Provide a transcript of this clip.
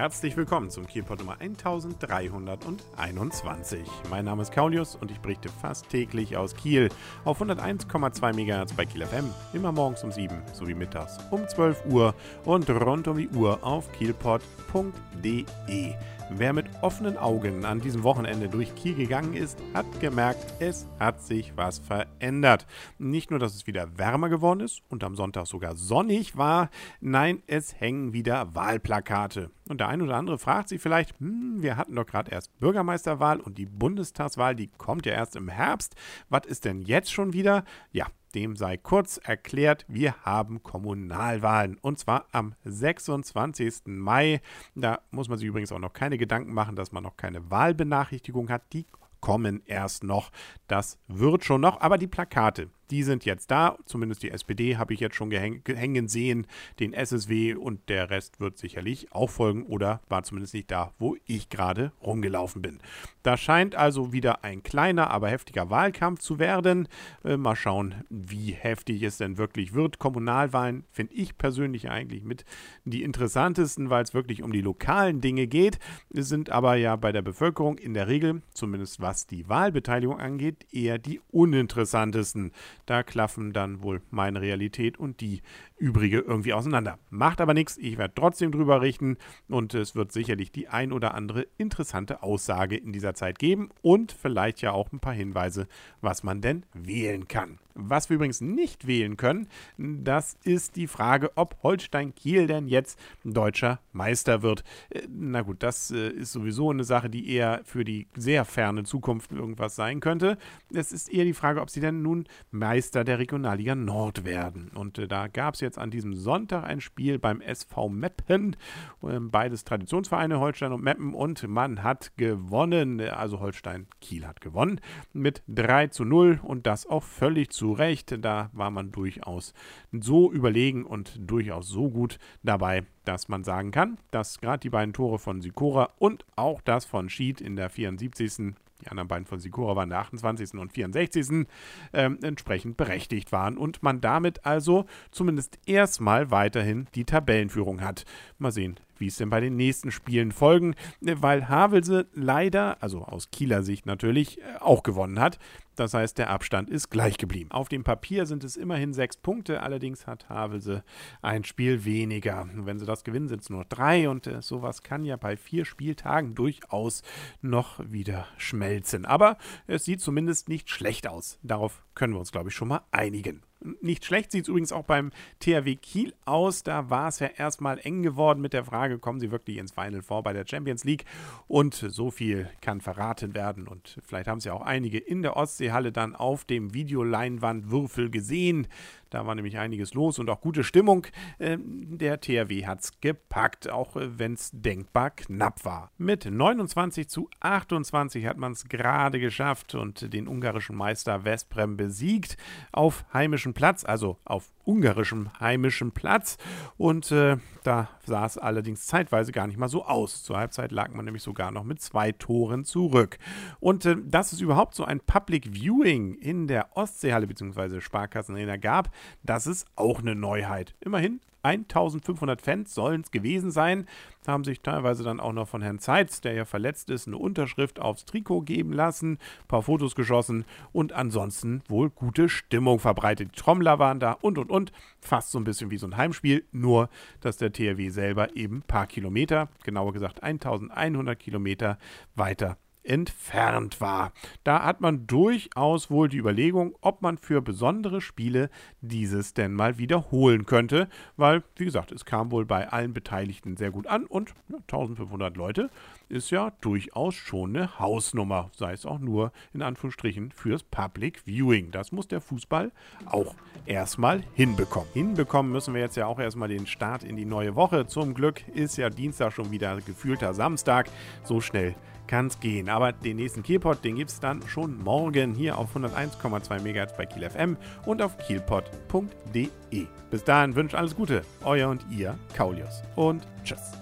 Herzlich willkommen zum Kielpot Nummer 1321. Mein Name ist Kaulius und ich berichte fast täglich aus Kiel auf 101,2 MHz bei Kiel FM, immer morgens um 7 sowie mittags um 12 Uhr und rund um die Uhr auf kielpot.de. Wer mit offenen Augen an diesem Wochenende durch Kiel gegangen ist, hat gemerkt, es hat sich was verändert. Nicht nur, dass es wieder wärmer geworden ist und am Sonntag sogar sonnig war, nein, es hängen wieder Wahlplakate. Und der ein oder andere fragt sich vielleicht, hm, wir hatten doch gerade erst Bürgermeisterwahl und die Bundestagswahl, die kommt ja erst im Herbst. Was ist denn jetzt schon wieder? Ja, dem sei kurz erklärt, wir haben Kommunalwahlen und zwar am 26. Mai. Da muss man sich übrigens auch noch keine Gedanken machen, dass man noch keine Wahlbenachrichtigung hat. Die kommen erst noch. Das wird schon noch, aber die Plakate, die sind jetzt da. Zumindest die SPD habe ich jetzt schon hängen sehen. Den SSW und der Rest wird sicherlich auch folgen oder war zumindest nicht da, wo ich gerade rumgelaufen bin. Da scheint also wieder ein kleiner, aber heftiger Wahlkampf zu werden. Äh, mal schauen, wie heftig es denn wirklich wird. Kommunalwahlen finde ich persönlich eigentlich mit die interessantesten, weil es wirklich um die lokalen Dinge geht. Es sind aber ja bei der Bevölkerung in der Regel, zumindest was die Wahlbeteiligung angeht, eher die uninteressantesten. Da klaffen dann wohl meine Realität und die übrige irgendwie auseinander. Macht aber nichts, ich werde trotzdem drüber richten und es wird sicherlich die ein oder andere interessante Aussage in dieser Zeit geben und vielleicht ja auch ein paar Hinweise, was man denn wählen kann. Was wir übrigens nicht wählen können, das ist die Frage, ob Holstein Kiel denn jetzt deutscher Meister wird. Äh, na gut, das äh, ist sowieso eine Sache, die eher für die sehr ferne Zukunft irgendwas sein könnte. Es ist eher die Frage, ob sie denn nun Meister der Regionalliga Nord werden. Und äh, da gab es jetzt an diesem Sonntag ein Spiel beim SV Meppen, ähm, beides Traditionsvereine Holstein und Meppen. Und man hat gewonnen, also Holstein Kiel hat gewonnen mit 3 zu 0 und das auch völlig zu Recht. Da war man durchaus so überlegen und durchaus so gut dabei, dass man sagen kann, dass gerade die beiden Tore von Sikora und auch das von Schied in der 74. Die anderen beiden von Sikora waren der 28. und 64. Ähm, entsprechend berechtigt waren und man damit also zumindest erstmal weiterhin die Tabellenführung hat. Mal sehen, wie es denn bei den nächsten Spielen folgen, weil Havelse leider, also aus Kieler Sicht natürlich, äh, auch gewonnen hat. Das heißt, der Abstand ist gleich geblieben. Auf dem Papier sind es immerhin sechs Punkte, allerdings hat Havelse ein Spiel weniger. Wenn sie das gewinnen, sind es nur drei und äh, sowas kann ja bei vier Spieltagen durchaus noch wieder schmelzen. Aber es sieht zumindest nicht schlecht aus. Darauf können wir uns, glaube ich, schon mal einigen. Nicht schlecht sieht es übrigens auch beim THW Kiel aus. Da war es ja erstmal eng geworden mit der Frage, kommen sie wirklich ins Final Four bei der Champions League? Und so viel kann verraten werden. Und vielleicht haben es ja auch einige in der Ostseehalle dann auf dem Videoleinwandwürfel gesehen. Da war nämlich einiges los und auch gute Stimmung. Ähm, der THW hat es gepackt, auch äh, wenn es denkbar knapp war. Mit 29 zu 28 hat man es gerade geschafft und den ungarischen Meister Westbrem besiegt auf heimischem Platz, also auf ungarischem heimischem Platz. Und äh, da sah es allerdings zeitweise gar nicht mal so aus. Zur Halbzeit lag man nämlich sogar noch mit zwei Toren zurück. Und äh, dass es überhaupt so ein Public Viewing in der Ostseehalle bzw. Sparkassenarena gab, das ist auch eine Neuheit. Immerhin 1500 Fans sollen es gewesen sein. Da haben sich teilweise dann auch noch von Herrn Zeitz, der ja verletzt ist, eine Unterschrift aufs Trikot geben lassen, ein paar Fotos geschossen und ansonsten wohl gute Stimmung verbreitet. Die Trommler waren da und und und. Fast so ein bisschen wie so ein Heimspiel, nur dass der THW selber eben ein paar Kilometer, genauer gesagt 1100 Kilometer weiter entfernt war. Da hat man durchaus wohl die Überlegung, ob man für besondere Spiele dieses denn mal wiederholen könnte, weil, wie gesagt, es kam wohl bei allen Beteiligten sehr gut an und ja, 1500 Leute ist ja durchaus schon eine Hausnummer, sei es auch nur in Anführungsstrichen fürs Public Viewing. Das muss der Fußball auch erstmal hinbekommen. Hinbekommen müssen wir jetzt ja auch erstmal den Start in die neue Woche. Zum Glück ist ja Dienstag schon wieder gefühlter Samstag. So schnell kann es gehen. Aber den nächsten Kielpot, den gibt es dann schon morgen hier auf 101,2 MHz bei Kiel FM und auf kielpot.de. Bis dahin wünsche alles Gute, euer und ihr, Kaulius. Und tschüss.